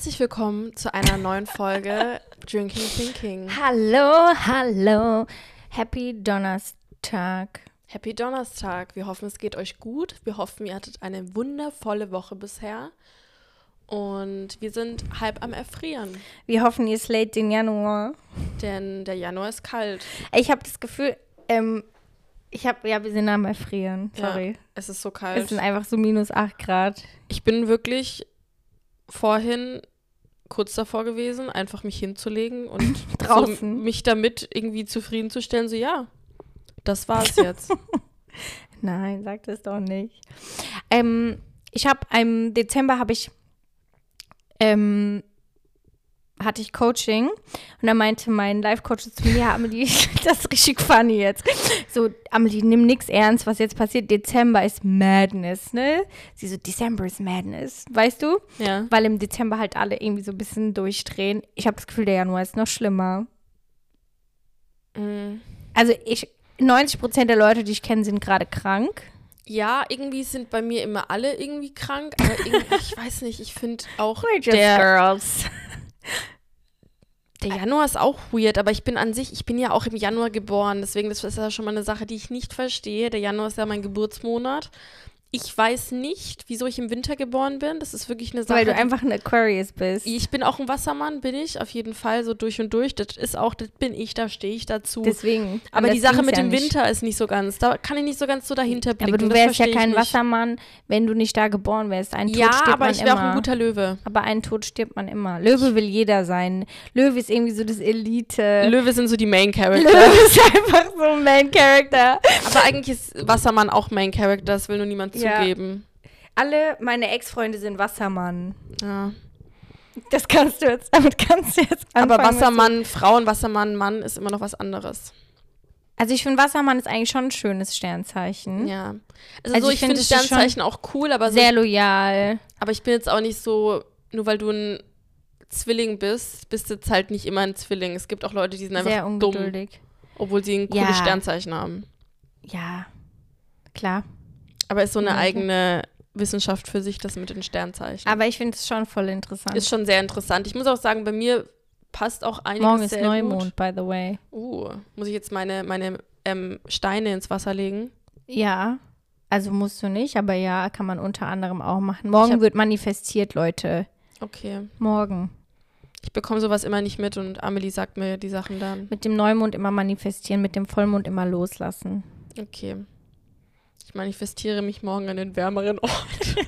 Herzlich willkommen zu einer neuen Folge Drinking Thinking. Hallo, hallo. Happy Donnerstag. Happy Donnerstag. Wir hoffen, es geht euch gut. Wir hoffen, ihr hattet eine wundervolle Woche bisher. Und wir sind halb am Erfrieren, Wir hoffen, ihr slayt den Januar. denn der Januar ist kalt. Ich habe das Gefühl, ähm, ich habe, ja, wir sind am Erfrieren. Sorry. Ja, es ist so Es kalt. sind einfach so minus 8 Grad. Ich bin wirklich vorhin kurz davor gewesen, einfach mich hinzulegen und Draußen. So mich damit irgendwie zufriedenzustellen. So, ja, das war's jetzt. Nein, sag das doch nicht. Ähm, ich habe im Dezember habe ich ähm, hatte ich Coaching und da meinte mein Life-Coach zu mir, ja, Amelie, das ist richtig funny jetzt. So, Amelie, nimm nix ernst, was jetzt passiert. Dezember ist Madness, ne? Sie so, December ist Madness, weißt du? ja. Weil im Dezember halt alle irgendwie so ein bisschen durchdrehen. Ich habe das Gefühl, der Januar ist noch schlimmer. Mm. Also ich, 90% der Leute, die ich kenne, sind gerade krank. Ja, irgendwie sind bei mir immer alle irgendwie krank, aber irgendwie, ich weiß nicht, ich finde auch We're just der, girls. Der Januar ist auch weird, aber ich bin an sich, ich bin ja auch im Januar geboren, deswegen das ist ja schon mal eine Sache, die ich nicht verstehe. Der Januar ist ja mein Geburtsmonat. Ich weiß nicht, wieso ich im Winter geboren bin. Das ist wirklich eine Sache. Weil du einfach ein Aquarius bist. ich bin auch ein Wassermann, bin ich, auf jeden Fall, so durch und durch. Das ist auch, das bin ich, da stehe ich dazu. Deswegen. aber die Sache mit ja dem nicht. Winter ist nicht so ganz, da kann ich nicht so ganz so dahinter blicken. Aber du wärst ja kein. Wassermann, wenn du nicht da geboren wärst. Ein Tod Ja, stirbt aber man ich wäre auch ein guter Löwe. aber einen Tod stirbt man immer. Löwe will jeder sein. Löwe ist irgendwie so das Elite. Löwe sind so die Main Character. Löwe ist einfach so ein Main Character. Aber eigentlich ist Wassermann auch Main Character, das will nur niemand. Zugeben. Alle meine Ex-Freunde sind Wassermann. Ja. Das kannst du jetzt, damit kannst du jetzt anfangen. Aber Wassermann, Frauen, Wassermann, Mann ist immer noch was anderes. Also ich finde, Wassermann ist eigentlich schon ein schönes Sternzeichen. Ja. Also, Also so, ich ich find, finde Sternzeichen auch cool, aber, so, Sehr loyal. aber ich bin jetzt auch nicht so, nur weil du ein Zwilling bist, bist du jetzt halt nicht immer ein Zwilling. Es gibt auch Leute, die sind einfach Sehr dumm, ungeduldig. obwohl sie ein cooles Ja. Sternzeichen haben. Ja, klar. Aber ist so eine Mhm. eigene Wissenschaft für sich, das mit den Sternzeichen. Aber ich finde es schon voll interessant. ist schon sehr interessant. Ich muss auch sagen, bei mir passt auch einiges Morgen ist Neumond, by the way. Uh, muss ich jetzt meine, meine ähm, Steine ins Wasser legen? Ja, also musst du nicht, aber ja, kann man unter anderem auch machen. Morgen wird manifestiert, Leute. Okay. Morgen. Ich bekomme sowas immer nicht mit und Amelie sagt mir die Sachen dann. Mit dem Neumond immer manifestieren, mit dem Vollmond immer loslassen. Okay. Ich manifestiere mich morgen an den wärmeren Ort.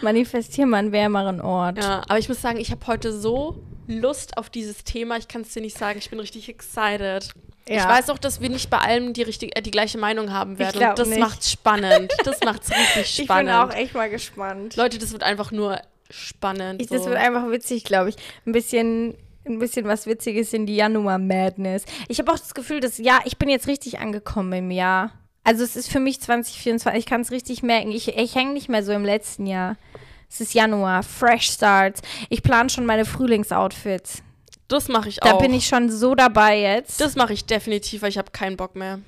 Manifestieren mal einen wärmeren Ort. Ja, aber ich muss sagen, ich habe heute so Lust auf dieses Thema. Ich kann es dir nicht sagen. Ich bin richtig excited. Ich Ja. weiß auch, dass wir nicht bei allem die, richtig, äh, die gleiche Meinung haben werden. Und das nicht. macht's spannend. Das macht's richtig Ich spannend. bin auch echt mal gespannt. Leute, das wird einfach nur spannend. Ich, das so. wird einfach witzig, glaube ich. Ein bisschen, ein bisschen was Witziges in die Januar-Madness. Ich habe auch das Gefühl, dass, ja, ich bin jetzt richtig angekommen im Jahr. Also es ist für mich 2024, ich kann es richtig merken. Ich, ich hänge nicht mehr so im letzten Jahr. Es ist Januar, Fresh Starts. Ich plane schon meine Frühlingsoutfits. das mache ich Da auch. bin ich schon so dabei jetzt. das mache ich definitiv, weil ich habe keinen Bock mehr.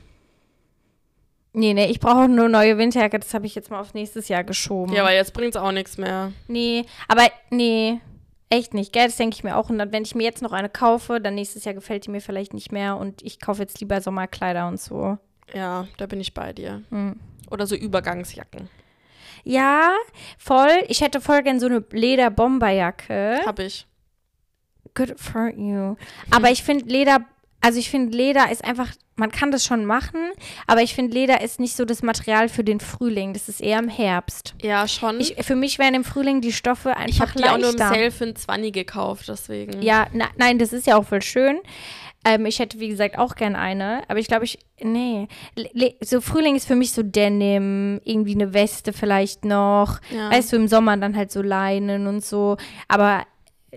nee, nee, ich brauche nur neue Winterjacke. Das habe ich jetzt mal auf nächstes Jahr geschoben. Ja, weil jetzt bringt's auch nichts mehr. Nee, aber nee, echt nicht, gell? Das denke ich mir auch. Und dann, wenn ich mir jetzt noch eine kaufe, dann nächstes Jahr gefällt die mir vielleicht nicht mehr und ich kaufe jetzt lieber Sommerkleider und so. Ja, da bin ich bei dir. Hm. Oder so Übergangsjacken. Ja, voll. Ich hätte voll gern so eine Leder-Bomberjacke. Hab ich. Good for you. Aber ich finde Leder, also ich finde Leder ist einfach, man kann das schon machen, aber ich finde Leder ist nicht so das Material für den Frühling. Das ist eher im Herbst. Ja, schon. Ich, für mich wären im Frühling die Stoffe einfach ich habe die auch nur im. Sale für ein 20 gekauft, deswegen. Ja, na, nein, das ist ja auch voll schön. Ähm, ich hätte, wie gesagt, auch gern eine. Aber ich glaube, ich, nee. Le so Frühling ist für mich so Denim, irgendwie eine Weste vielleicht noch. Ja. Weißt du, im Sommer dann halt so Leinen und so. Aber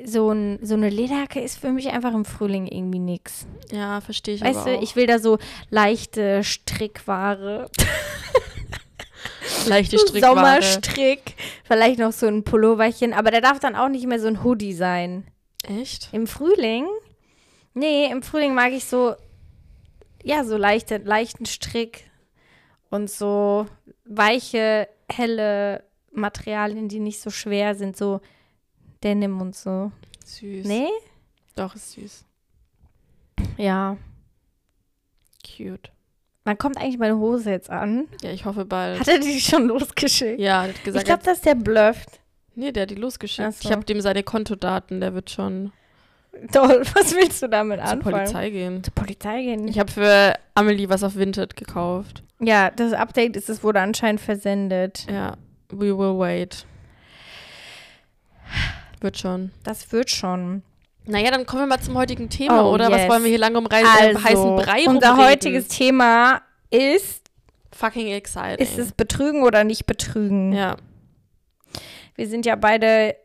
so, ein, so eine Lederjacke ist für mich einfach im Frühling irgendwie nix. Ja, verstehe ich Weißt aber du, auch. ich will da so leichte Strickware. Leichte Strickware. Sommerstrick. Vielleicht noch so ein Pulloverchen. Aber der darf dann auch nicht mehr so ein Hoodie sein. Echt? Im Frühling? Nee, im Frühling mag ich so, ja, so leichte, leichten Strick und so weiche, helle Materialien, die nicht so schwer sind, so Denim und so. Süß. Nee? Doch, ist süß. Ja. Cute. Wann kommt eigentlich meine Hose jetzt an? Ja, ich hoffe bald. Hat er die schon losgeschickt? ja, hat gesagt, ich glaube, dass der blufft. nee, der hat die losgeschickt. So. Ich habe dem seine Kontodaten, der wird schon Toll, was willst du damit zur anfangen? Polizei gehen. Zur Polizei gehen. Ich habe für Amelie was auf Vinted gekauft. ja, das Update ist, es wurde anscheinend versendet. Ja, we will wait. Wird schon. Das wird schon. Naja, dann kommen wir mal zum heutigen Thema, Oh, oder? Was yes. wollen wir hier lange um Reis, Also, äh, heißen Brei unser rumreden? heutiges Thema ist, Fucking exciting. ist es Betrügen oder nicht Betrügen? Ja, Wir sind ja beide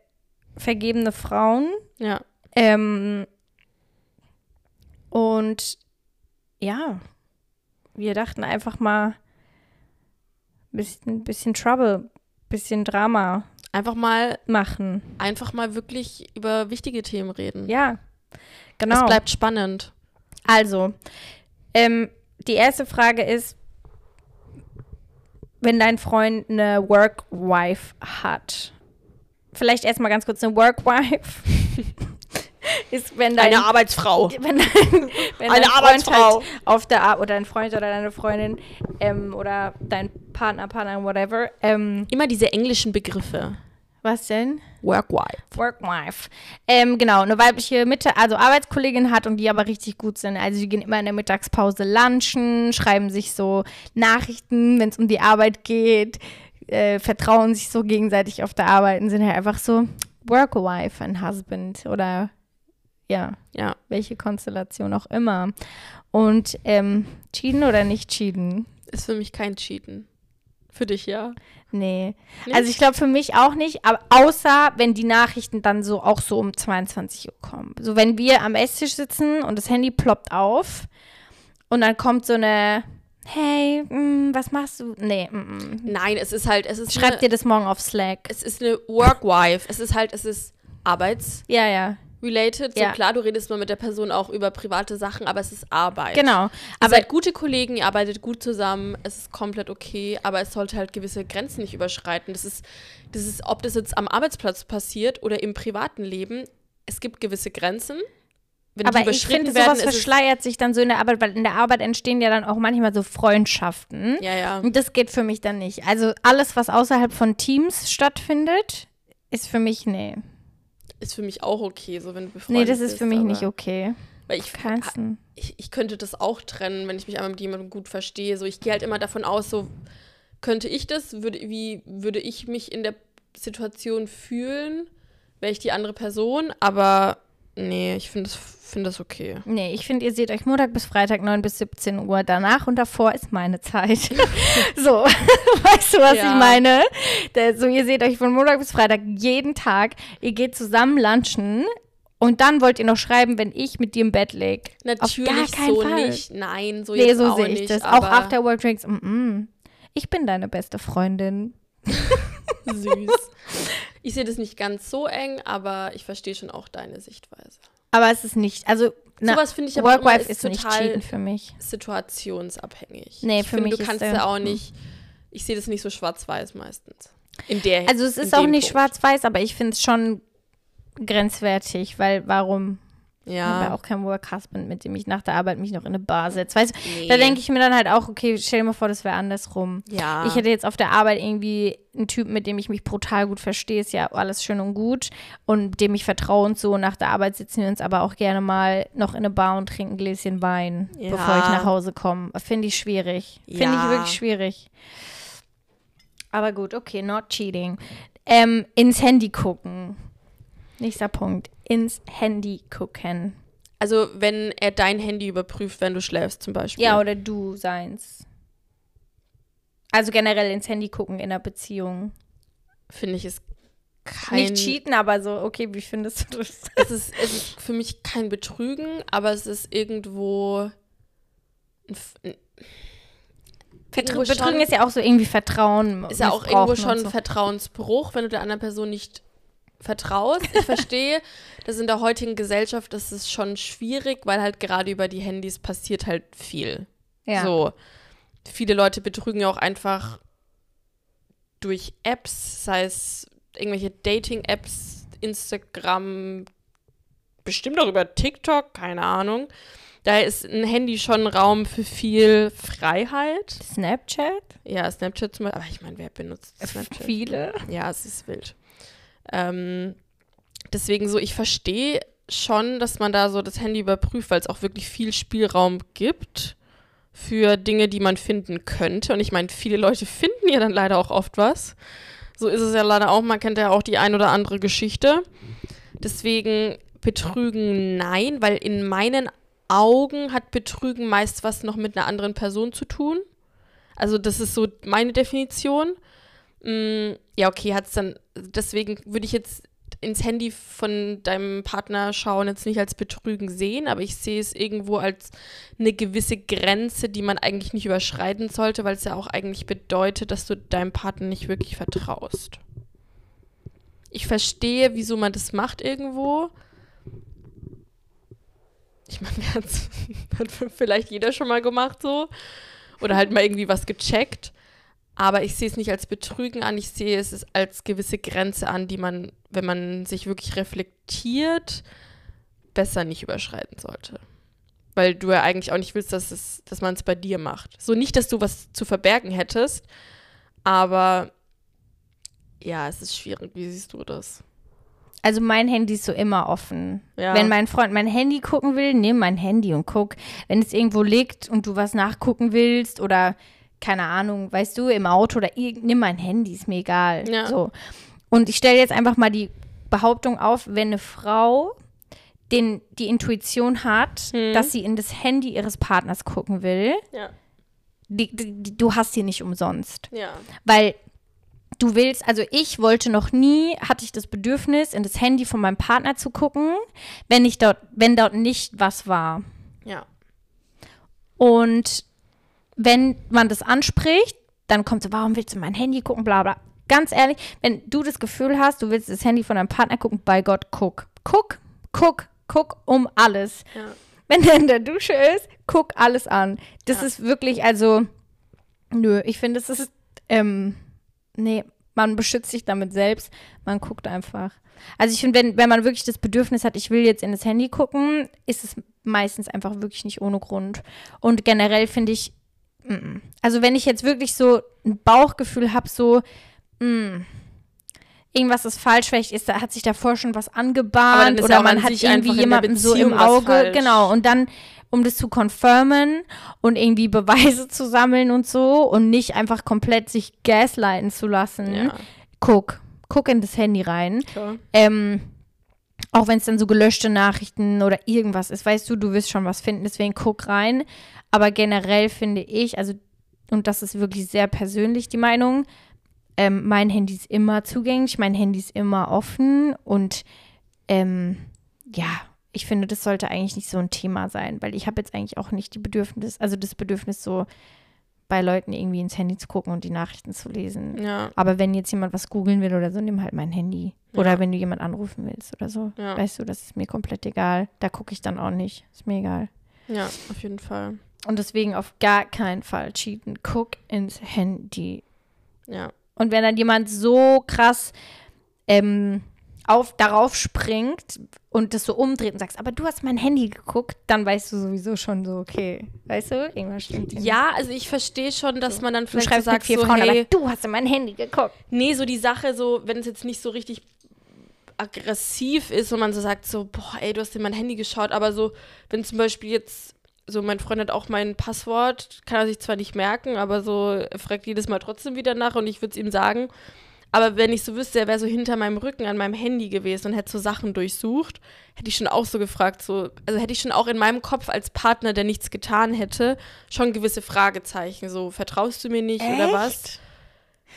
vergebene Frauen. ja. Ähm, und ja, wir dachten einfach mal, bisschen, bisschen Trouble, bisschen Drama Einfach mal, machen. einfach mal wirklich über wichtige Themen reden. Ja, genau. Es bleibt spannend. Also, ähm, die erste Frage ist, wenn dein Freund eine Work-Wife hat. Vielleicht erstmal ganz kurz eine Work-Wife. ist, wenn dein, Arbeitsfrau. wenn, dein, wenn Eine Arbeitsfrau. halt auf der Ar oder dein Freund oder deine Freundin ähm, oder dein Partner, Partner, whatever. Ähm, Immer diese englischen Begriffe. was denn? Work-wife. Workwife. Ähm, genau, eine weibliche Mitte, also Arbeitskollegin hat und die aber richtig gut sind. Also die gehen immer in der Mittagspause lunchen, schreiben sich so Nachrichten, wenn es um die Arbeit geht, äh, vertrauen sich so gegenseitig auf der Arbeit und sind halt einfach so Workwife and Husband oder ja, Ja. welche Konstellation auch immer. Und ähm, cheaten oder nicht cheaten? Ist für mich kein Cheaten. Für dich, ja. Nee. Nicht? Also ich glaube für mich auch nicht, aber außer wenn die Nachrichten dann so auch so um 22 Uhr kommen. So wenn wir am Esstisch sitzen und das Handy ploppt auf und dann kommt so eine Hey, mm, was machst du? Nee, mm, mm. Nein, es ist halt, es ist schreib eine, dir das morgen auf Slack. es ist eine Work-wife. Es ist halt, es ist arbeitsrelated. Ja, ja, So Ja. klar, du redest mal mit der Person auch über private Sachen, aber es ist Arbeit. genau. Ihr Aber seid gute Kollegen, ihr arbeitet gut zusammen, es ist komplett okay, aber es sollte halt gewisse Grenzen nicht überschreiten. Das ist, das ist, ob das jetzt am Arbeitsplatz passiert oder im privaten Leben, es gibt gewisse Grenzen. Wenn aber die ich überschritten finde, werden, sowas verschleiert sich dann so in der Arbeit, weil in der Arbeit entstehen ja dann auch manchmal so Freundschaften. Ja, ja. Und das geht für mich dann nicht. Also alles, was außerhalb von Teams stattfindet, ist für mich, nee. Ist für mich auch okay, so wenn du Nee, befreundet das ist bist, für mich nicht okay. Weil ich, ich, ich könnte das auch trennen, wenn ich mich einmal mit jemandem gut verstehe. So, ich gehe halt immer davon aus, so könnte ich das, würde, wie würde ich mich in der Situation fühlen, wäre ich die andere Person, aber nee, ich finde das, find das okay. Nee, ich finde, ihr seht euch Montag bis Freitag 9 bis 17 Uhr. Danach und davor ist meine Zeit. so, weißt du, was Ja. ich meine? So, ihr seht euch von Montag bis Freitag jeden Tag. Ihr geht zusammen lunchen und dann wollt ihr noch schreiben, wenn ich mit dir im Bett leg. Natürlich Auf gar keinen so Fall. nicht. Nein, so Nee, jetzt so auch sehe ich nicht. das. Auch aber After Work Drinks. Mm -mm. Ich bin deine beste Freundin. süß. ich sehe das nicht ganz so eng, aber ich verstehe schon auch deine Sichtweise. Aber es ist nicht, also na, Sowas finde ich aber immer Workwife ist ist nicht total cheaten für mich. situationsabhängig. Nee, ich für finde, mich du kannst ist, ja auch nicht. Ich sehe das nicht so schwarz-weiß meistens. In der Also es ist auch nicht schwarz-weiß, aber ich finde es schon grenzwertig, weil warum? Ich habe ja Ja. auch keinen Work-Husband, mit dem ich nach der Arbeit mich noch in eine Bar setze. Weißt du, Nee. da denke ich mir dann halt auch, okay, stell dir mal vor, das wäre andersrum. Ja. Ich hätte jetzt auf der Arbeit irgendwie einen Typen, mit dem ich mich brutal gut verstehe, ist ja alles schön und gut und dem ich vertraue und so. Nach der Arbeit sitzen wir uns aber auch gerne mal noch in eine Bar und trinken ein Gläschen Wein, Ja. bevor ich nach Hause komme. Finde ich schwierig. Finde ich Ja. wirklich schwierig. Aber gut, okay, not cheating. Ähm, ins Handy gucken. Nächster Punkt. Ins Handy gucken. also, wenn er dein Handy überprüft, wenn du schläfst, zum Beispiel. Ja, oder du seins. Also generell ins Handy gucken in einer Beziehung. finde ich es kein. Nicht cheaten, aber so, okay, wie findest du das? Es ist, es ist für mich kein Betrügen, aber es ist irgendwo. Ein, Betrügen ist ja auch so irgendwie Vertrauen. ist ja auch irgendwo schon. Vertrauensbruch, wenn du der anderen Person nicht vertraust. Ich verstehe, dass in der heutigen Gesellschaft ist es schon schwierig, weil halt gerade über die Handys passiert halt viel. Ja. So. Viele Leute betrügen ja auch einfach durch Apps, sei es irgendwelche Dating-Apps, Instagram, bestimmt auch über TikTok, keine Ahnung. Da ist ein Handy schon Raum für viel Freiheit. Snapchat? Ja, Snapchat zum Beispiel. Aber ich meine, wer benutzt Snapchat? Viele. Ja, es ist wild. Ähm, deswegen so, ich verstehe schon, dass man da so das Handy überprüft, weil es auch wirklich viel Spielraum gibt für Dinge, die man finden könnte. Und ich meine, viele Leute finden ja dann leider auch oft was. So ist es ja leider auch. Man kennt ja auch die ein oder andere Geschichte. Deswegen Betrügen nein, weil in meinen Augen hat Betrügen meist was noch mit einer anderen Person zu tun. Also das ist so meine Definition. Mm, ja, okay, hat es dann, deswegen würde ich jetzt ins Handy von deinem Partner schauen, jetzt nicht als Betrügen sehen, aber ich sehe es irgendwo als eine gewisse Grenze, die man eigentlich nicht überschreiten sollte, weil es ja auch eigentlich bedeutet, dass du deinem Partner nicht wirklich vertraust. Ich verstehe, wieso man das macht irgendwo. Ich meine, hat vielleicht jeder schon mal gemacht so. Oder halt mal irgendwie was gecheckt. Aber ich sehe es nicht als Betrügen an, ich sehe es als gewisse Grenze an, die man, wenn man sich wirklich reflektiert, besser nicht überschreiten sollte. Weil du ja eigentlich auch nicht willst, dass, es, dass man es bei dir macht. So nicht, dass du was zu verbergen hättest, aber ja, es ist schwierig. Wie siehst du das? Also mein Handy ist so immer offen. Ja. Wenn mein Freund mein Handy gucken will, nimm mein Handy und guck. Wenn es irgendwo liegt und du was nachgucken willst oder keine Ahnung, weißt du, im Auto oder nimm mein Handy, ist mir egal. Ja. So. Und ich stelle jetzt einfach mal die Behauptung auf, wenn eine Frau den, die Intuition hat, Hm. dass sie in das Handy ihres Partners gucken will, Ja. die, die, die, du hast sie nicht umsonst. Ja. Weil du willst, also ich wollte noch nie, hatte ich das Bedürfnis, in das Handy von meinem Partner zu gucken, wenn ich dort, wenn dort nicht was war. Ja. Und wenn man das anspricht, dann kommt so, warum willst du mein Handy gucken, bla bla. Ganz ehrlich, wenn du das Gefühl hast, du willst das Handy von deinem Partner gucken, bei Gott, guck. Guck, guck, guck um alles. Ja. Wenn der in der Dusche ist, guck alles an. Das Ja. ist wirklich, also, nö, ich finde, es ist, ähm, nee, man beschützt sich damit selbst, man guckt einfach. Also ich finde, wenn, wenn man wirklich das Bedürfnis hat, ich will jetzt in das Handy gucken, ist es meistens einfach wirklich nicht ohne Grund. Und generell finde ich. Also wenn ich jetzt wirklich so ein Bauchgefühl habe, so, mm, irgendwas ist falsch, vielleicht ist, da hat sich davor schon was angebahnt oder man an hat irgendwie jemanden so im Auge, genau, und dann, um das zu confirmen und irgendwie Beweise zu sammeln und so und nicht einfach komplett sich gaslighten zu lassen, Ja. guck, guck in das Handy rein. Klar. Ähm, auch wenn es dann so gelöschte Nachrichten oder irgendwas ist, weißt du, du wirst schon was finden, deswegen guck rein. Aber generell finde ich, also, und das ist wirklich sehr persönlich die Meinung, ähm, mein Handy ist immer zugänglich, mein Handy ist immer offen und ähm, ja, ich finde, das sollte eigentlich nicht so ein Thema sein, weil ich habe jetzt eigentlich auch nicht die Bedürfnis, also das Bedürfnis so bei Leuten irgendwie ins Handy zu gucken und die Nachrichten zu lesen. Ja. Aber wenn jetzt jemand was googeln will oder so, nimm halt mein Handy. Oder Ja. wenn du jemand anrufen willst oder so. Ja. Weißt du, das ist mir komplett egal. Da gucke ich dann auch nicht. Ist mir egal. Ja, auf jeden Fall. Und deswegen auf gar keinen Fall cheaten. Guck ins Handy. Ja. Und wenn dann jemand so krass ähm, auf, darauf springt und das so umdreht und sagst, aber du hast mein Handy geguckt, dann weißt du sowieso schon so, okay, weißt du, irgendwas stimmt. hier. Ja, also ich verstehe schon, dass man dann du vielleicht so schreibst mit sagt, vier so, Frauen, hey, aber du hast in mein Handy geguckt. nee, so die Sache, so, wenn es jetzt nicht so richtig aggressiv ist und man so sagt, so, boah, ey, du hast in mein Handy geschaut, aber so, wenn zum Beispiel jetzt, so, mein Freund hat auch mein Passwort, kann er sich zwar nicht merken, aber so, er fragt jedes Mal trotzdem wieder nach und ich würde es ihm sagen. Aber wenn ich so wüsste, er wäre so hinter meinem Rücken an meinem Handy gewesen und hätte so Sachen durchsucht, hätte ich schon auch so gefragt, so, also hätte ich schon auch in meinem Kopf als Partner, der nichts getan hätte, schon gewisse Fragezeichen, so, vertraust du mir nicht oder was?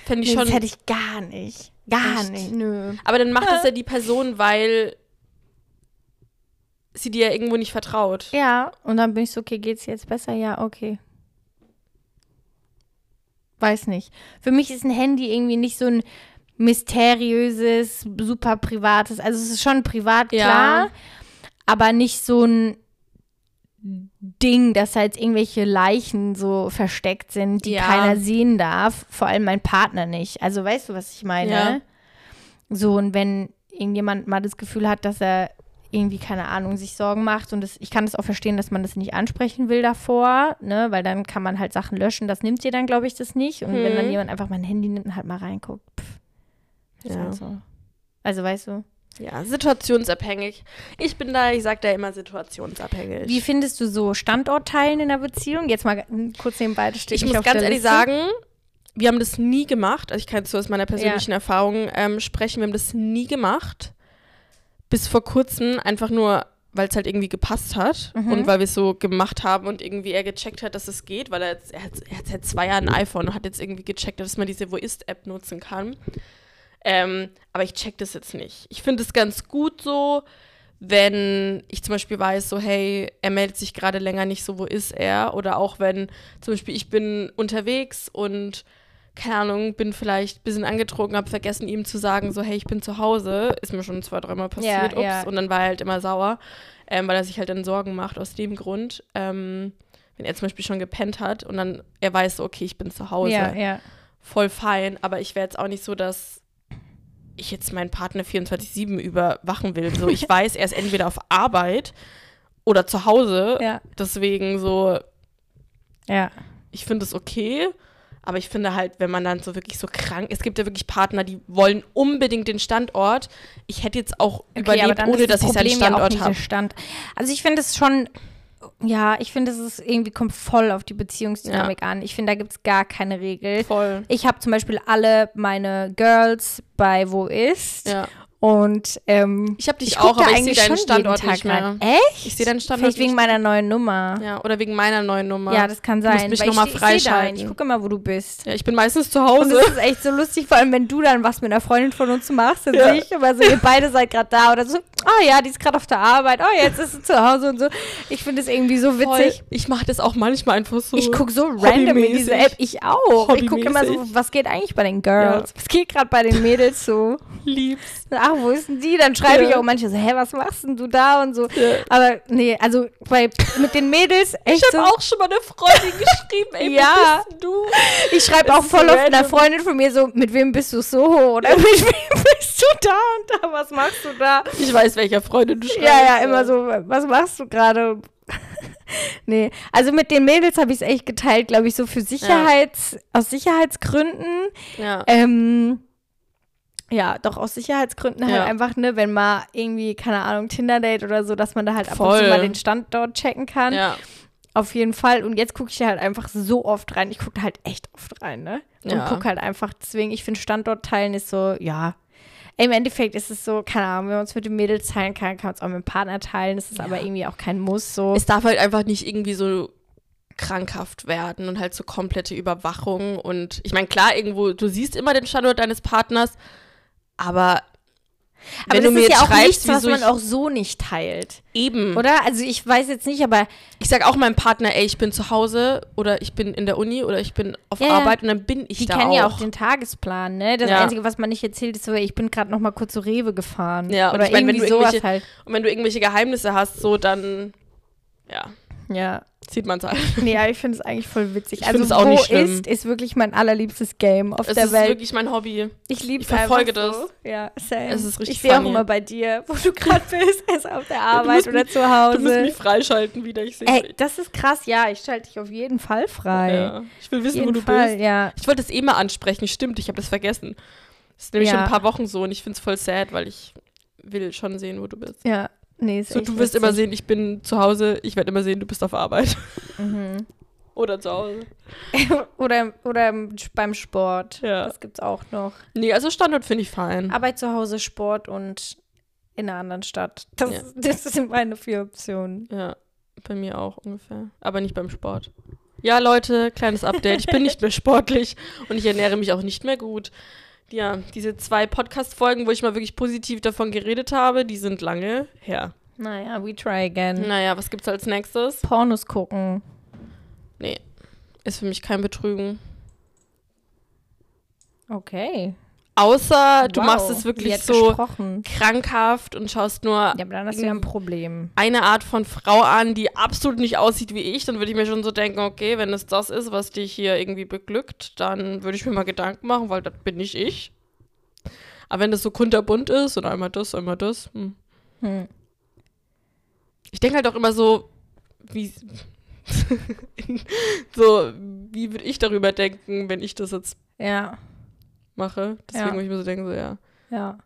Fände ich Nee, schon. das hätte ich gar nicht. Gar Echt? nicht. Nö. Aber dann macht es ja die Person, weil sie dir ja irgendwo nicht vertraut. Ja, und dann bin ich so, okay, geht's jetzt besser? Ja, okay. Weiß nicht. Für mich ist ein Handy irgendwie nicht so ein mysteriöses, super privates. Also es ist schon privat, Ja. klar, aber nicht so ein Ding, dass da jetzt irgendwelche Leichen so versteckt sind, die Ja. keiner sehen darf. Vor allem mein Partner nicht. Also weißt du, was ich meine? Ja. So, und wenn irgendjemand mal das Gefühl hat, dass er irgendwie, keine Ahnung, sich Sorgen macht und das, ich kann das auch verstehen, dass man das nicht ansprechen will davor, ne, weil dann kann man halt Sachen löschen, das nimmt ihr dann, glaube ich, das nicht. Und wenn Mhm. dann jemand einfach mein Handy nimmt und halt mal reinguckt, pff, ist Ja. halt so. Also weißt du, Ja, situationsabhängig. Ich bin da, ich sag da immer situationsabhängig. wie findest du so Standortteilen in der Beziehung? Jetzt mal kurz nebenbei, das steht ich muss ganz ehrlich sagen, wir haben das nie gemacht. Also ich kann jetzt so aus meiner persönlichen Erfahrung ähm, sprechen. Wir haben das nie gemacht. Bis vor kurzem einfach nur, weil es halt irgendwie gepasst hat Mhm. und weil wir es so gemacht haben und irgendwie er gecheckt hat, dass es geht, weil er jetzt, er hat, er hat seit zwei Jahren ein iPhone und hat jetzt irgendwie gecheckt, dass man diese Wo ist-App nutzen kann. Ähm, aber ich check das jetzt nicht. Ich finde es ganz gut so, wenn ich zum Beispiel weiß, so, hey, er meldet sich gerade länger nicht so, wo ist er? Oder auch wenn zum Beispiel ich bin unterwegs und keine Ahnung, bin vielleicht ein bisschen angetrunken, habe vergessen ihm zu sagen, so, hey, ich bin zu Hause. Ist mir schon zwei, dreimal passiert, Ja, ups. ja. Und dann war er halt immer sauer, ähm, weil er sich halt dann Sorgen macht aus dem Grund. Ähm, wenn er zum Beispiel schon gepennt hat und dann er weiß, so, okay, ich bin zu Hause Ja, ja. voll fein, aber ich wäre jetzt auch nicht so, dass ich jetzt meinen Partner 24-7 überwachen will. So, ich weiß, er ist entweder auf Arbeit oder zu Hause. Ja, Deswegen so, ja. ich finde es okay. Aber ich finde halt, wenn man dann so wirklich so krank, es gibt ja wirklich Partner, die wollen unbedingt den Standort. Ich hätte jetzt auch überlebt, ohne dass ich seinen Standort habe. Stand. Also ich finde es schon, ja, ich finde es ist irgendwie kommt voll auf die Beziehungsdynamik an. Ich finde, da gibt es gar keine Regel. Voll. Ich habe zum Beispiel alle meine Girls bei Wo ist Ja. Und ähm, Ich habe dich guck auch, aber ich sehe eigentlich deinen schon Standort nicht mehr. rein. Echt? Ich sehe deinen Standort Vielleicht wegen meiner neuen Nummer. Ja, oder wegen meiner neuen Nummer. Ja, das kann Du musst sein. mich weil noch mal ich, ich freischalten. Ich gucke immer, wo du bist. Ja, ich bin meistens zu Und Hause. das ist echt so lustig, vor allem wenn du dann was mit einer Freundin von uns machst, dann Ja. ich immer so, ihr beide seid gerade da oder so, oh ja, die ist gerade auf der Arbeit, oh jetzt ist sie zu Hause und so. Ich finde es irgendwie so Voll. witzig. Ich mache das auch manchmal einfach so. Ich gucke so random in diese. App, ich auch. Ich gucke immer so, was geht eigentlich bei den Girls? Was geht gerade bei den Mädels so? lieb's. Ach, wo ist denn die? Dann schreibe ich Ja. auch manche so, hä, was machst denn du da und so. Ja. Aber nee, also bei, mit den Mädels echt Ich so. habe auch schon mal eine Freundin geschrieben, ey, Ja. bist du? Ich schreibe auch voll so oft einer. Freundin von mir so, mit wem bist du so oder mit wem bist du da und da, was machst du da? Ich weiß, welcher Freundin du schreibst. Ja, ja, immer so, was machst du gerade? nee, also mit den Mädels habe ich es echt geteilt, glaube ich, so für Sicherheits, aus Sicherheitsgründen. Ja. Ähm, ja, doch aus Sicherheitsgründen halt Ja. einfach, ne, wenn mal irgendwie, keine Ahnung, Tinder-Date oder so, dass man da halt ab und Voll. zu mal den Standort checken kann. ja. Auf jeden Fall. Und jetzt gucke ich halt einfach so oft rein. Ich gucke da halt echt oft rein, ne? Und Ja. gucke halt einfach, deswegen, ich finde Standort teilen ist so, ja. Im Endeffekt ist es so, keine Ahnung, wenn man es mit dem Mädels teilen kann, kann man es auch mit dem Partner teilen. Das ist aber irgendwie auch kein Muss. So. Es darf halt einfach nicht irgendwie so krankhaft werden und halt so komplette Überwachung. Und ich meine, klar, irgendwo, du siehst immer den Standort deines Partners, aber aber wenn das ist ja auch nichts, was man auch so nicht teilt. eben. Oder? Also ich weiß jetzt nicht, aber Ich sag auch meinem Partner, ey, ich bin zu Hause oder ich bin in der Uni oder ich bin auf Ja. Arbeit und dann bin ich die da kennen auch. ja auch den Tagesplan, ne? Das Ja. Einzige, was man nicht erzählt, ist so, ich bin gerade noch mal kurz zu Rewe gefahren. Ja, und Oder ich mein, wenn du sowas halt. Und wenn du irgendwelche Geheimnisse hast, so dann, ja, Ja. Sieht man es halt. Nee, aber ich finde es eigentlich voll witzig. Ich also es auch wo nicht schlimm. ist, ist wirklich mein allerliebstes Game auf Es der ist Welt. wirklich mein Hobby. ich liebe ich verfolge einfach so. Ja, same. Es ist richtig Ich sehe auch immer bei dir, wo du gerade bist, also auf der Arbeit oder mich- zu Du musst Hause. mich freischalten wieder. Ich sehe Ey, das ist krass, ja, ich schalte dich auf jeden Fall frei. ja. Ich will wissen, wo du Fall, bist. ja. Ich wollte es eh mal ansprechen. Stimmt, ich habe das vergessen. Das ist nämlich Ja. schon ein paar Wochen so und ich finde es voll sad, weil ich will schon sehen, wo du bist. Ja, nee, So, du wirst immer sehen, ich bin zu Hause. Ich werde immer sehen, du bist auf Arbeit. Mhm. Oder zu Hause. oder, oder beim Sport. Ja. Das gibt's auch noch. Nee, also Standort finde ich fein. Arbeit zu Hause, Sport und in einer anderen Stadt. Das, Ja. das sind meine vier Optionen. Ja, bei mir auch ungefähr. Aber nicht beim Sport. Ja, Leute, kleines Update. Ich bin nicht mehr sportlich und ich ernähre mich auch nicht mehr gut. Ja, diese zwei Podcast-Folgen, wo ich mal wirklich positiv davon geredet habe, die sind lange her. Naja, we try again. Naja, was gibt's als nächstes? Pornos gucken. Nee, ist für mich kein Betrügen. Okay. Außer du Wow, machst es wirklich so gesprochen. krankhaft und schaust nur Ja, dann hast du ja ein Problem. eine Art von Frau an, die absolut nicht aussieht wie ich, dann würde ich mir schon so denken, okay, wenn es das ist, was dich hier irgendwie beglückt, dann würde ich mir mal Gedanken machen, weil das bin nicht ich. Aber wenn das so kunterbunt ist und einmal das, einmal das. Hm. Hm. Ich denke halt auch immer so, wie so, wie würde ich darüber denken, wenn ich das jetzt Ja, mache? Deswegen Ja. würde ich mir so denken, so ja, ja,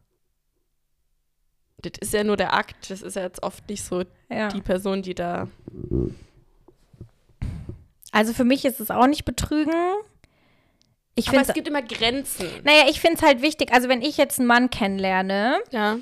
das ist ja nur der Akt, das ist ja jetzt oft nicht so ja. die Person, die da. Also für mich ist es auch nicht betrügen. Ich Aber finde es gibt immer Grenzen. Naja, ich finde es halt wichtig, also wenn ich jetzt einen Mann kennenlerne, Ja.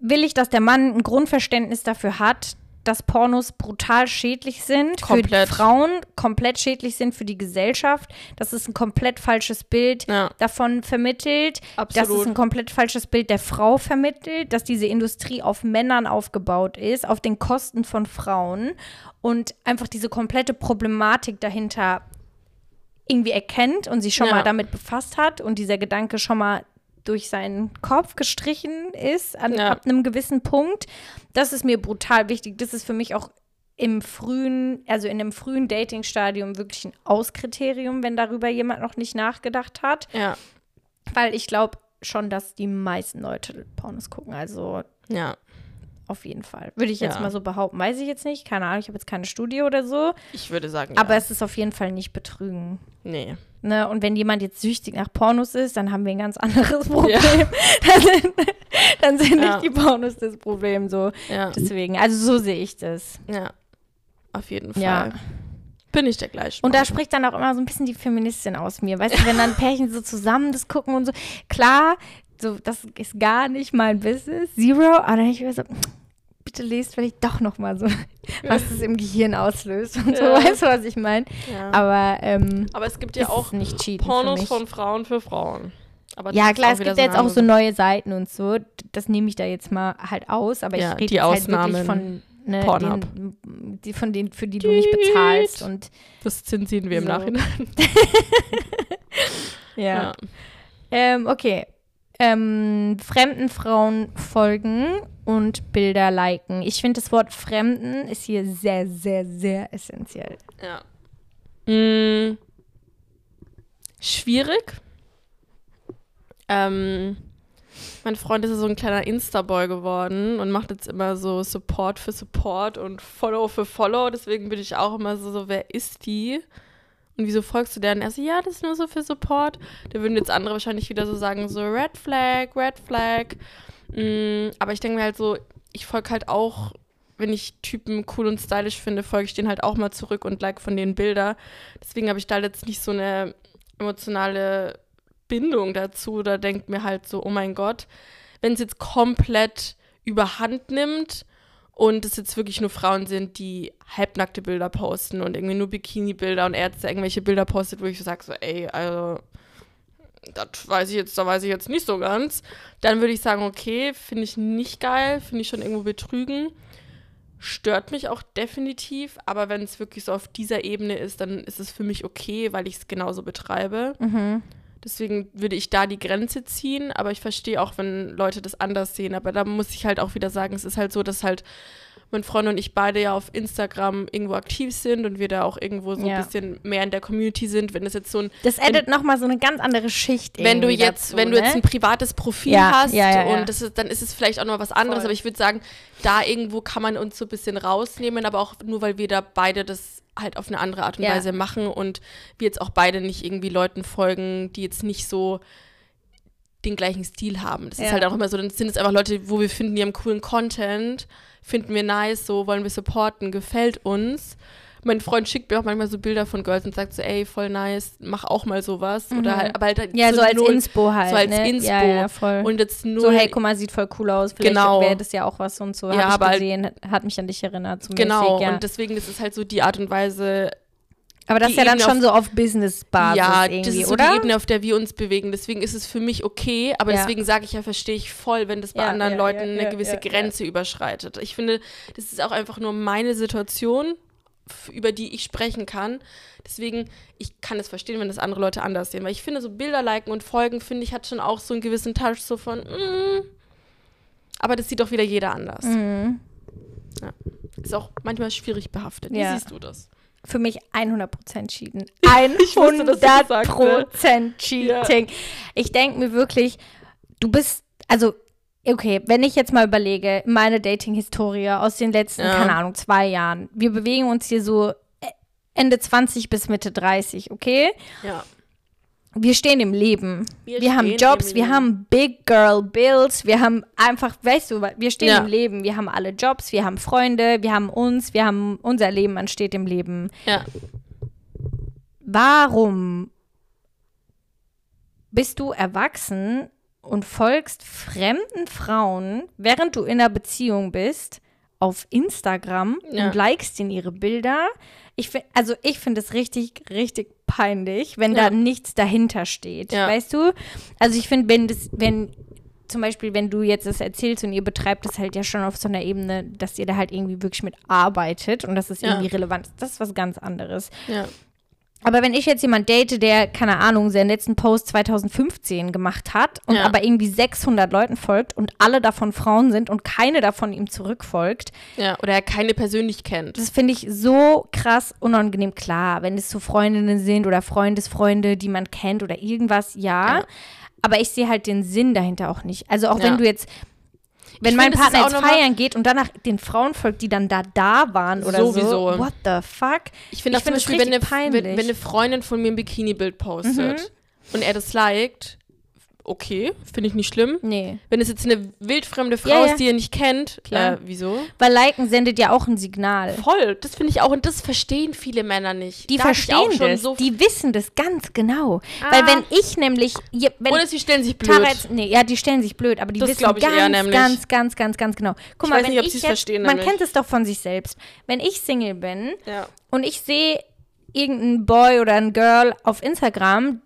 will ich, dass der Mann ein Grundverständnis dafür hat, dass Pornos brutal schädlich sind Komplett. für Frauen, komplett schädlich sind für die Gesellschaft, dass es ein komplett falsches Bild Ja, davon vermittelt, dass es absolut. ein komplett falsches Bild der Frau vermittelt, dass diese Industrie auf Männern aufgebaut ist, auf den Kosten von Frauen und einfach diese komplette Problematik dahinter irgendwie erkennt und sich schon Ja. mal damit befasst hat und dieser Gedanke schon mal durch seinen Kopf gestrichen ist an, Ja. ab einem gewissen Punkt. Das ist mir brutal wichtig. Das ist für mich auch im frühen, also in einem frühen Dating-Stadium wirklich ein Auskriterium, wenn darüber jemand noch nicht nachgedacht hat. Ja, Weil ich glaube schon, dass die meisten Leute Pornos gucken. Also ja. auf jeden Fall. Würde ich jetzt Ja. mal so behaupten. Weiß ich jetzt nicht. Keine Ahnung. Ich habe jetzt keine Studie oder so. Ich würde sagen, Aber ja. es ist auf jeden Fall nicht betrügen. nee. Ne? Und wenn jemand jetzt süchtig nach Pornos ist, dann haben wir ein ganz anderes Problem. dann sind, dann sind Ja. nicht die Pornos das Problem so. Ja, Deswegen, also so sehe ich das. ja. Auf jeden Fall. Ja. Bin ich der gleiche. Und da spricht dann auch immer so ein bisschen die Feministin aus mir. Weißt du, wenn dann Pärchen so zusammen das gucken und so. Klar, so, das ist gar nicht mein Business. Zero. Aber dann ich mir so, bitte lest vielleicht doch noch mal so, was das im Gehirn auslöst und so. Ja. Weißt du, was ich meine? ja. Aber, ähm, Aber es gibt ja auch es Pornos von Frauen für Frauen. Aber Ja, klar, es gibt ja jetzt auch so neue Seiten und so. Das nehme ich da jetzt mal halt aus, aber Ja, ich rede halt Ausnahmen. wirklich von ne, den, die, von denen, für die du nicht bezahlst. Und Das zensieren wir im So. Nachhinein. ja. Ähm, okay. Ähm, fremden Frauen folgen und Bilder liken. Ich finde, das Wort Fremden ist hier sehr, sehr, sehr essentiell. Ja. Mm, schwierig. Ähm, mein Freund ist ja so ein kleiner Insta-Boy geworden und macht jetzt immer so Support für Support und Follow für Follow. Deswegen bin ich auch immer so, so wer ist die? Und wieso folgst du der? Und er so, ja, das ist nur so für Support. Da würden jetzt andere wahrscheinlich wieder so sagen, so Red Flag, Red Flag. Mm, aber ich denke mir halt so, ich folge halt auch, wenn ich Typen cool und stylisch finde, folge ich denen halt auch mal zurück und like von denen Bilder. Deswegen habe ich da jetzt nicht so eine emotionale Bindung dazu. Da denkt mir halt so, oh mein Gott, wenn es jetzt komplett überhand nimmt und es jetzt wirklich nur Frauen sind, die halbnackte Bilder posten und irgendwie nur Bikini-Bilder und da irgendwelche Bilder postet, wo ich so sage, so, ey, also, das weiß ich jetzt, da weiß ich jetzt nicht so ganz, dann würde ich sagen, okay, finde ich nicht geil, finde ich schon irgendwo betrügen. Stört mich auch definitiv, aber wenn es wirklich so auf dieser Ebene ist, dann ist es für mich okay, weil ich es genauso betreibe. Mhm. Deswegen würde ich da die Grenze ziehen, aber ich verstehe auch, wenn Leute das anders sehen. Aber da muss ich halt auch wieder sagen, es ist halt so, dass halt mein Freund und ich beide ja auf Instagram irgendwo aktiv sind und wir da auch irgendwo so Ja. ein bisschen mehr in der Community sind. Wenn es jetzt so ein, Das addet nochmal so eine ganz andere Schicht wenn du jetzt, dazu, wenn du jetzt ne? ein privates Profil Ja, hast ja, und das ist, dann ist es vielleicht auch noch was anderes, Voll. aber ich würde sagen, da irgendwo kann man uns so ein bisschen rausnehmen, aber auch nur, weil wir da beide das halt auf eine andere Art und. Weise machen und wir jetzt auch beide nicht irgendwie Leuten folgen, die jetzt nicht so den gleichen Stil haben. Das Ja. ist halt auch immer so, dann sind es einfach Leute, wo wir finden, die haben coolen Content, finden wir nice, so wollen wir supporten, gefällt uns. Mein Freund schickt mir auch manchmal so Bilder von Girls und sagt so, ey, voll nice, mach auch mal sowas. Oder halt, aber halt Mhm. Ja, so als null- Inspo halt. so als ne? Inspo. Ja, ja, voll. Und jetzt nur. so, hey, guck mal, sieht voll cool aus. Vielleicht Genau. wäre das ja auch was und so. Ja, Hab ich aber halt- gesehen, hat mich an dich erinnert. So Genau, mäßig, ja. und deswegen ist es halt so die Art und Weise, aber das ist ja dann Ebene schon so auf Business-Basis ja, das ist so oder? die Ebene, auf der wir uns bewegen. Deswegen ist es für mich okay, aber Ja. deswegen sage ich ja, verstehe ich voll, wenn das bei Ja, anderen ja, Leuten eine gewisse. Grenze überschreitet. Ich finde, das ist auch einfach nur meine Situation über die ich sprechen kann. Deswegen, ich kann es verstehen, wenn das andere Leute anders sehen. Weil ich finde, so Bilder liken und folgen, finde ich, hat schon auch so einen gewissen Touch so von, mm, aber das sieht doch wieder jeder anders. Mhm. Ist auch manchmal schwierig behaftet. Wie Ja. siehst du das? Für mich 100% Cheaten. wusste, dass du das sagst, ne? 100% Cheating. Ich denke mir wirklich, du bist, also, okay, wenn ich jetzt mal überlege, meine Dating-Historie aus den letzten, Ja. keine Ahnung, zwei Jahren. Wir bewegen uns hier so äh, Ende 20 bis Mitte 30, okay? Ja. Wir stehen im Leben. Wir Wir, haben Jobs, wir haben Big Girl Bills, wir haben einfach, weißt du, wir stehen Ja. im Leben, wir haben alle Jobs, wir haben Freunde, wir haben uns, wir haben unser Leben, man steht im Leben. Ja. Warum bist du erwachsen und folgst fremden Frauen, während du in einer Beziehung bist, auf Instagram Ja. und likest in ihre Bilder? Ich also ich finde es richtig, richtig peinlich, wenn Ja. da nichts dahinter steht. Ja. Weißt du? Also ich finde, wenn das, wenn zum Beispiel, wenn du jetzt das erzählst und ihr betreibt das halt ja schon auf so einer Ebene, dass ihr da halt irgendwie wirklich mit arbeitet und dass es Ja. irgendwie relevant ist, das ist was ganz anderes. Ja. Aber wenn ich jetzt jemand date, der, keine Ahnung, seinen letzten Post 2015 gemacht hat und Ja. aber irgendwie 600 Leuten folgt und alle davon Frauen sind und keine davon ihm zurückfolgt, Ja. Oder er keine persönlich kennt. das finde ich so krass unangenehm. Klar, wenn es so Freundinnen sind oder Freundesfreunde, die man kennt oder irgendwas, ja. Ja. Aber ich sehe halt den Sinn dahinter auch nicht. Also auch Ja. wenn du jetzt, wenn Ich mein ist Partner jetzt feiern geht und danach den Frauen folgt, die dann da da waren oder Sowieso. so. What the fuck? Ich finde Ich auch zum find es Beispiel, wenn eine, wenn, peinlich. Mhm. wenn eine Freundin von mir ein Bikini-Bild postet und er das liked, okay, finde ich nicht schlimm. Nee. Wenn es jetzt eine wildfremde Frau Ja, ja. ist, die ihr nicht kennt, Klar. äh, wieso? Weil Liken sendet ja auch ein Signal. Voll, das finde ich auch und das verstehen viele Männer nicht. Die Da verstehen schon das. So die wissen das ganz genau. Ah. Weil wenn ich nämlich, wenn oder sie stellen sich blöd. Tara jetzt, nee, ja, die stellen sich blöd, aber die Das wissen ganz, ganz, ganz, ganz, ganz genau. Guck Ich mal, weiß wenn nicht, ob ich sie's jetzt, verstehen, man nämlich. kennt es doch von sich selbst. Wenn ich Single bin ja. und ich sehe irgendeinen Boy oder ein Girl auf Instagram,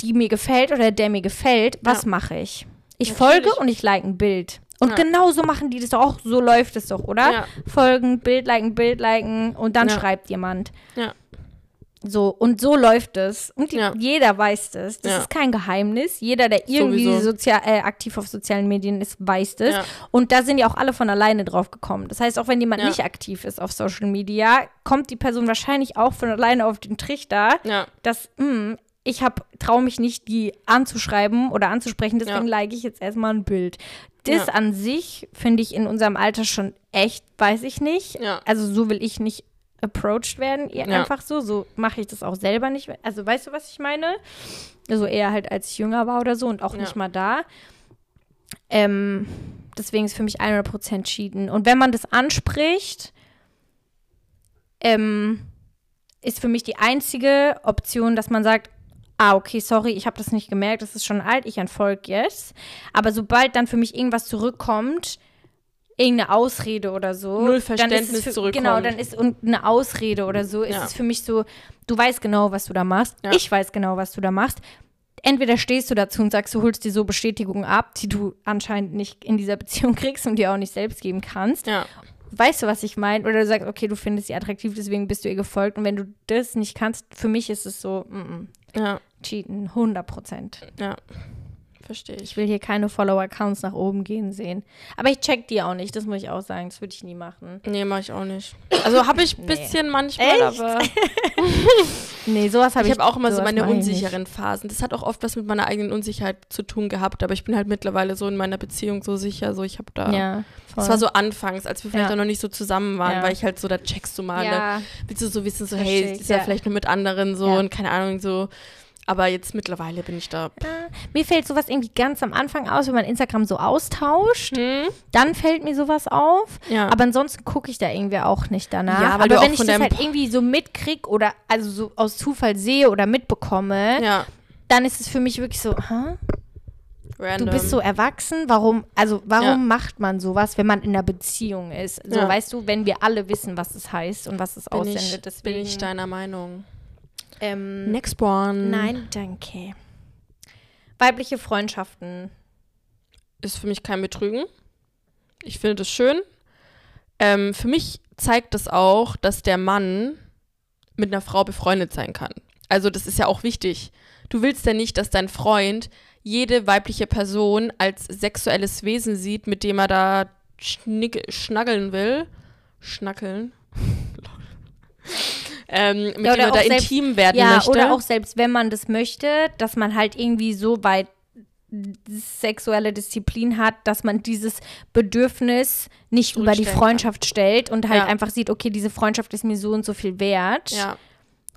die mir gefällt oder der mir gefällt, was Ja. mache ich? Ich Natürlich. folge und ich like ein Bild. Und Ja. genau so machen die das doch auch, so läuft es doch, oder? Ja. Folgen, Bild liken, Bild liken und dann schreibt jemand. Ja. So, und so läuft es. Und die, jeder weiß das. Das ist kein Geheimnis. Jeder, der irgendwie Sowieso. sozial, äh, aktiv auf sozialen Medien ist, weiß das. Und da sind ja auch alle von alleine drauf gekommen. Das heißt, auch wenn jemand nicht aktiv ist auf Social Media, kommt die Person wahrscheinlich auch von alleine auf den Trichter, Ja. dass, hm, ich traue mich nicht, die anzuschreiben oder anzusprechen, deswegen Ja. like ich jetzt erstmal ein Bild. Das Ja. an sich finde ich in unserem Alter schon echt, weiß ich nicht. Ja. Also so will ich nicht approached werden, eher Ja. einfach so. So mache ich das auch selber nicht. Also weißt du, was ich meine? Also eher halt, als ich jünger war oder so und auch nicht mal da. Ähm, deswegen ist für mich 100% Cheaten. Und wenn man das anspricht, ähm, ist für mich die einzige Option, dass man sagt, ah, okay, sorry, ich habe das nicht gemerkt, das ist schon alt, ich entfolge jetzt. Aber sobald dann für mich irgendwas zurückkommt, irgendeine Ausrede oder so, Null dann Verständnis ist es für, zurückkommt. Genau, dann ist und eine Ausrede oder so, ist Ja. es für mich so, du weißt genau, was du da machst, Ja. ich weiß genau, was du da machst. Entweder stehst du dazu und sagst, du holst dir so Bestätigungen ab, die du anscheinend nicht in dieser Beziehung kriegst und dir auch nicht selbst geben kannst. Ja. Weißt du, was ich meine? Oder du sagst, okay, du findest sie attraktiv, deswegen bist du ihr gefolgt. Und wenn du das nicht kannst, für mich ist es so, mm -mm, Ja. Cheaten, 100 Prozent. Ja. Verstehe ich. Ich will hier keine Follower-Accounts nach oben gehen sehen. Aber ich check die auch nicht, das muss ich auch sagen. Das würde ich nie machen. Nee, mach ich auch nicht. Also habe ich ein bisschen manchmal, Echt? aber Nee, sowas habe ich ich habe auch immer so meine unsicheren Phasen. Das hat auch oft was mit meiner eigenen Unsicherheit zu tun gehabt, aber ich bin halt mittlerweile so in meiner Beziehung so sicher, so ich habe da Ja, voll. Das war so anfangs, als wir vielleicht Ja. auch noch nicht so zusammen waren, Ja. weil ich halt so, da checkst du mal, ne? ja, willst du so wissen, so, Versteh hey, ist ja, vielleicht nur mit anderen so und keine Ahnung, so. Aber jetzt mittlerweile bin ich da. mir fällt sowas irgendwie ganz am Anfang aus, wenn man Instagram so austauscht. Hm? Dann fällt mir sowas auf. Ja. Aber ansonsten gucke ich da irgendwie auch nicht danach. Ja, aber wenn ich das halt irgendwie so mitkrieg oder also so aus Zufall sehe oder mitbekomme, ja, dann ist es für mich wirklich so, hä? random. Du bist so erwachsen, warum, also warum Ja. macht man sowas, wenn man in einer Beziehung ist? So, Ja. weißt du, wenn wir alle wissen, was es heißt und was es bin aussendet. ich, deswegen, bin ich deiner Meinung. Ähm, Next one. Nein, danke. Weibliche Freundschaften. Ist für mich kein Betrügen. Ich finde das schön. ähm, für mich zeigt das auch, dass der Mann mit einer Frau befreundet sein kann. Also das ist ja auch wichtig. Du willst ja nicht, dass dein Freund jede weibliche Person als sexuelles Wesen sieht, mit dem er da schnick, schnaggeln will. Schnackeln. Ähm, mit Ja, dem oder er da selbst- intim werden Ja, möchte. oder auch selbst wenn man das möchte, dass man halt irgendwie so weit sexuelle Disziplin hat, dass man dieses Bedürfnis nicht über die Zurückstellen kann. Freundschaft stellt und halt Ja. einfach sieht, okay, diese Freundschaft ist mir so und so viel wert ja.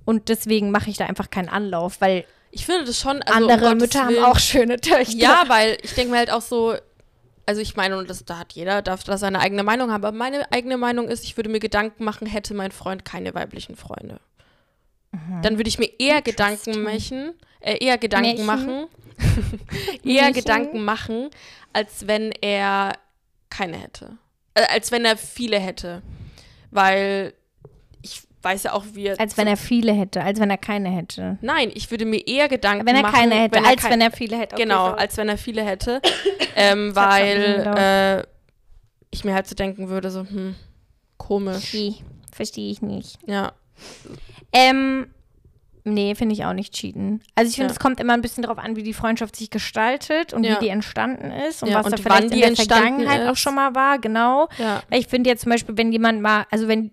und deswegen mache ich da einfach keinen Anlauf, weil Ich finde das schon. Also, um andere Gottes Mütter Willen- haben auch schöne Töchter. Ja, weil ich denke mir halt auch so, also ich meine, und das, da hat jeder, darf da seine eigene Meinung haben, aber meine eigene Meinung ist, ich würde mir Gedanken machen, hätte mein Freund keine weiblichen Freunde. Dann würde ich mir eher Gedanken machen, äh, eher Gedanken Märchen. machen, eher Märchen. Gedanken machen, als wenn er keine hätte. Äh, als wenn er viele hätte. Weil weiß ja auch, wie er. als wenn er viele hätte, als wenn er keine hätte. Nein, ich würde mir eher Gedanken Wenn er machen. keine hätte, wenn er als kein- wenn er viele hätte. Okay, genau, sorry. als wenn er viele hätte. ähm, weil äh, ich mir halt so denken würde, so, hm, komisch. Verstehe ich nicht. Ja. Ähm, nee, finde ich auch nicht cheaten. Also ich finde, Ja. es kommt immer ein bisschen darauf an, wie die Freundschaft sich gestaltet und Ja. wie die entstanden ist und Ja, was und da vielleicht in der Vergangenheit auch ist. schon mal war, genau. Ja. Ich finde jetzt zum Beispiel, wenn jemand mal, also wenn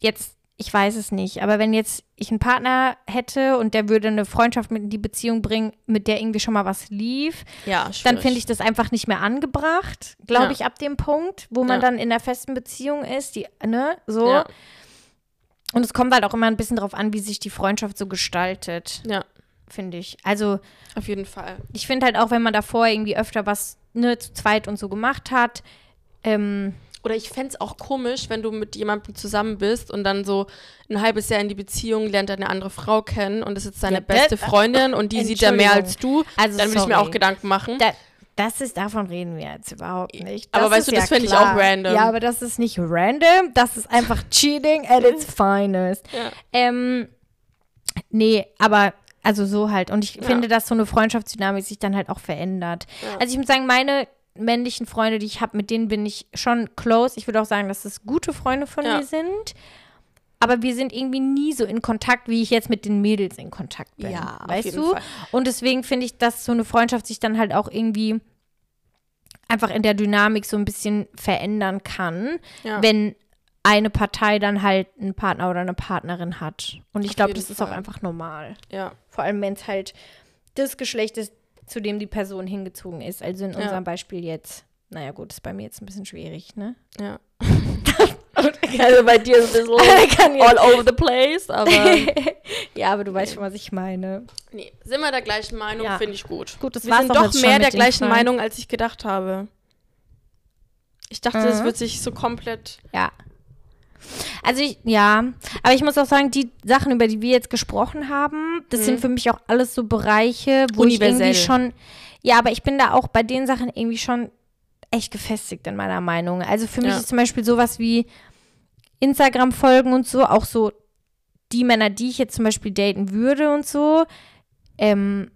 jetzt, ich weiß es nicht, aber wenn jetzt ich einen Partner hätte und der würde eine Freundschaft mit in die Beziehung bringen, mit der irgendwie schon mal was lief, Ja, dann finde ich das einfach nicht mehr angebracht, glaube Ja. ich, ab dem Punkt, wo man Ja. dann in einer festen Beziehung ist, die, ne, so. Und es kommt halt auch immer ein bisschen drauf an, wie sich die Freundschaft so gestaltet, Ja, finde ich. Also auf jeden Fall. ich finde halt auch, wenn man davor irgendwie öfter was ne, zu zweit und so gemacht hat, ähm, Oder ich fände es auch komisch, wenn du mit jemandem zusammen bist und dann so ein halbes Jahr in die Beziehung lernt er eine andere Frau kennen und das ist seine Ja, beste das- Freundin und die sieht er mehr als du, Also, dann würde ich mir auch Gedanken machen. da, das ist, davon reden wir jetzt überhaupt nicht. Aber weißt du, das fänd ich klar. auch random. Ja, aber das ist nicht random, das ist einfach Cheating at its finest. Ja. Ähm, nee, aber also so halt. Und ich Ja. finde, dass so eine Freundschaftsdynamik sich dann halt auch verändert. Ja. Also ich muss sagen, meine männlichen Freunde, die ich habe, mit denen bin ich schon close. Ich würde auch sagen, dass das gute Freunde von Ja. mir sind. Aber wir sind irgendwie nie so in Kontakt, wie ich jetzt mit den Mädels in Kontakt bin. Ja, weißt du? Fall. Und deswegen finde ich, dass so eine Freundschaft sich dann halt auch irgendwie einfach in der Dynamik so ein bisschen verändern kann, Ja. wenn eine Partei dann halt einen Partner oder eine Partnerin hat. Und ich glaube, das ist auch einfach normal. ja. Vor allem, wenn es halt das Geschlecht ist, zu dem die Person hingezogen ist. Also in Ja. unserem Beispiel jetzt. Naja, gut, ist bei mir jetzt ein bisschen schwierig, ne? Ja. also bei dir ist es ein bisschen all over the place, aber ja, aber du weißt schon, was ich meine. nee, sind wir der gleichen Meinung, Ja. finde ich gut. Gut, das Wir sind doch mehr der gleichen Fragen. Meinung, als ich gedacht habe. Ich dachte, das Mhm. wird sich so komplett. Ja. Also ich, ja, aber ich muss auch sagen, die Sachen, über die wir jetzt gesprochen haben, das Mhm. sind für mich auch alles so Bereiche, wo ich Universell. irgendwie schon, ja, aber ich bin da auch bei den Sachen irgendwie schon echt gefestigt in meiner Meinung. Also für mich Ja. ist zum Beispiel sowas wie Instagram-Folgen und so, auch so die Männer, die ich jetzt zum Beispiel daten würde und so, ähm,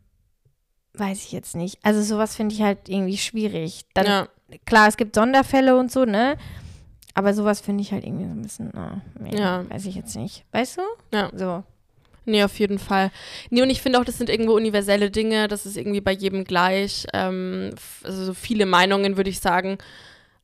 weiß ich jetzt nicht. Also sowas finde ich halt irgendwie schwierig. Dann ja. klar, es gibt Sonderfälle und so, ne? Aber sowas finde ich halt irgendwie so ein bisschen, na, nee, Ja. weiß ich jetzt nicht. Weißt du? Ja. So. Nee, auf jeden Fall. Nee, und ich finde auch, das sind irgendwo universelle Dinge, das ist irgendwie bei jedem gleich. Ähm, also so viele Meinungen, würde ich sagen,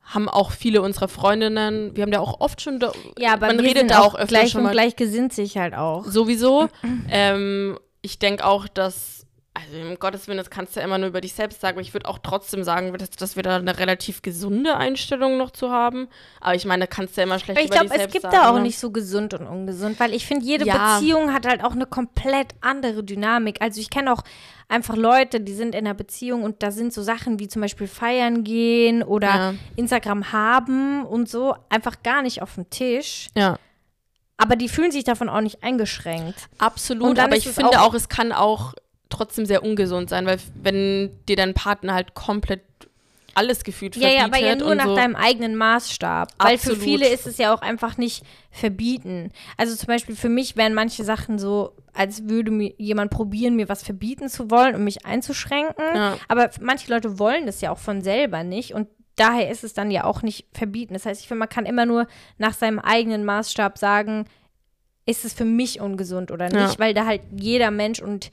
haben auch viele unserer Freundinnen. Wir haben da auch oft schon, Ja, aber man wir redet sind da auch auch öfter gleich schon und mal. gleich gesinnt sich halt auch. Sowieso. ähm, ich denke auch, dass, also um Gottes Willen, das kannst du ja immer nur über dich selbst sagen, aber ich würde auch trotzdem sagen, dass, dass wir da eine relativ gesunde Einstellung noch zu haben. Aber ich meine, da kannst du ja immer schlecht Aber ich über glaube, dich es selbst gibt sagen. da auch ne? nicht so gesund und ungesund, weil ich finde, jede Ja. Beziehung hat halt auch eine komplett andere Dynamik. Also ich kenne auch einfach Leute, die sind in einer Beziehung und da sind so Sachen wie zum Beispiel feiern gehen oder Ja. Instagram haben und so einfach gar nicht auf dem Tisch. Ja. Aber die fühlen sich davon auch nicht eingeschränkt. Absolut, aber ich es finde auch- auch, es kann auch trotzdem sehr ungesund sein, weil wenn dir dein Partner halt komplett alles gefühlt Ja, ja, aber ja verbietet nur nach so. deinem eigenen Maßstab. Weil für Absolut. viele ist es ja auch einfach nicht verbieten. Also zum Beispiel für mich wären manche Sachen so, als würde mir jemand probieren, mir was verbieten zu wollen und mich einzuschränken. Ja. Aber manche Leute wollen das ja auch von selber nicht und daher ist es dann ja auch nicht verbieten. Das heißt, ich finde, man kann immer nur nach seinem eigenen Maßstab sagen, ist es für mich ungesund oder nicht, Ja. weil da halt jeder Mensch und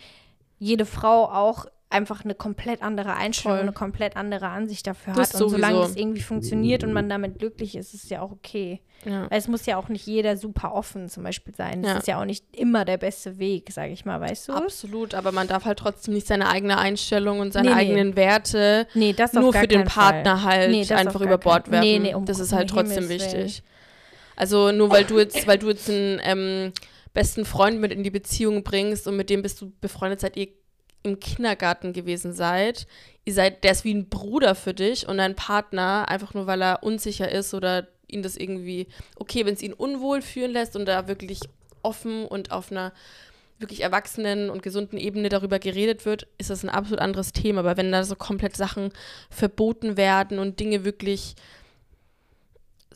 jede Frau auch einfach eine komplett andere Einstellung, Voll. eine komplett andere Ansicht dafür Das hat. Und solange es irgendwie funktioniert und man damit glücklich ist, ist es ja auch okay. Ja. Weil es muss ja auch nicht jeder super offen zum Beispiel sein. Das Ja. ist ja auch nicht immer der beste Weg, sage ich mal, weißt du? Absolut, aber man darf halt trotzdem nicht seine eigene Einstellung und seine Nee, nee. eigenen Werte Nee, das auf nur für den keinen Fall. Partner halt Nee, einfach über Bord werfen. Nee, nee, um das ist halt trotzdem Himmels wichtig. Also nur weil du jetzt, weil du jetzt einen ähm, besten Freund mit in die Beziehung bringst und mit dem bist du befreundet, seit ihr im Kindergarten gewesen seid. Ihr seid, der ist wie ein Bruder für dich und dein Partner, einfach nur weil er unsicher ist oder ihn das irgendwie, okay, wenn es ihn unwohl fühlen lässt und da wirklich offen und auf einer wirklich erwachsenen und gesunden Ebene darüber geredet wird, ist das ein absolut anderes Thema. Aber wenn da so komplett Sachen verboten werden und Dinge wirklich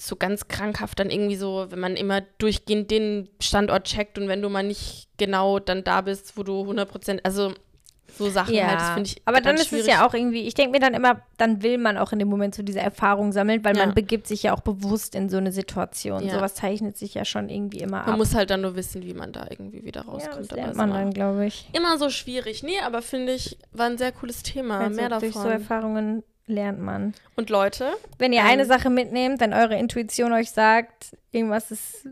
so ganz krankhaft dann irgendwie so, wenn man immer durchgehend den Standort checkt und wenn du mal nicht genau dann da bist, wo du 100 Prozent, also so Sachen Ja, halt, das finde ich aber dann ist es ja auch irgendwie, ich denke mir dann immer, dann will man auch in dem Moment so diese Erfahrung sammeln, weil Ja. man begibt sich ja auch bewusst in so eine Situation. Ja. Sowas zeichnet sich ja schon irgendwie immer Man ab. muss halt dann nur wissen, wie man da irgendwie wieder ja, rauskommt. das aber lernt man immer- dann, glaube ich. Immer so schwierig. Nee, aber finde ich, war ein sehr cooles Thema. Also Mehr Durch so davon. Erfahrungen lernt man. Und Leute, Wenn ihr Ähm. eine Sache mitnehmt, wenn eure Intuition euch sagt, irgendwas ist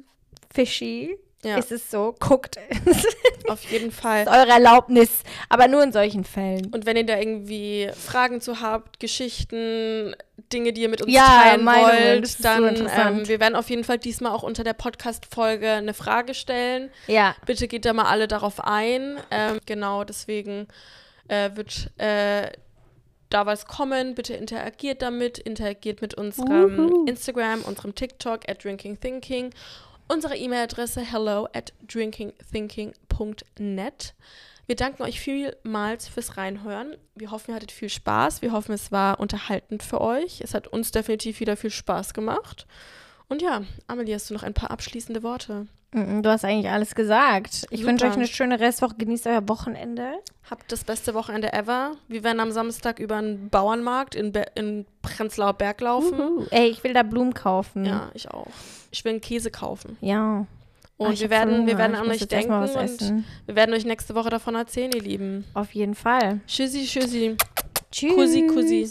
fishy, ja, ist es so, guckt. auf jeden Fall. ist eure Erlaubnis, aber nur in solchen Fällen. Und wenn ihr da irgendwie Fragen zu habt, Geschichten, Dinge, die ihr mit uns Ja, teilen Meinungen, das wollt, so dann interessant. ähm, wir werden auf jeden Fall diesmal auch unter der Podcast-Folge eine Frage stellen. Ja, Bitte geht da mal alle darauf ein. Ähm, genau, deswegen äh, wird äh, da was kommen. Bitte interagiert damit, interagiert mit unserem Uhu. Instagram, unserem TikTok at drinkingthinking, unsere E-Mail-Adresse hello at drinkingthinking.net. Wir danken euch vielmals fürs Reinhören. Wir hoffen, ihr hattet viel Spaß. Wir hoffen, es war unterhaltend für euch. Es hat uns definitiv wieder viel Spaß gemacht. Und ja, Amelie, hast du noch ein paar abschließende Worte? Du hast eigentlich alles gesagt. Ich wünsche euch eine schöne Restwoche. Genießt euer Wochenende. Habt das beste Wochenende ever. Wir werden am Samstag über einen Bauernmarkt in, Be in Prenzlauer Berg laufen. Uhu. Ey, ich will da Blumen kaufen. Ja, ich auch. Ich will einen Käse kaufen. Ja. Und Ah, ich wir hab werden, wir werden an euch denken und essen. wir werden euch nächste Woche davon erzählen, ihr Lieben. Auf jeden Fall. Tschüssi, tschüssi. Tschüss. Kussi, kussi.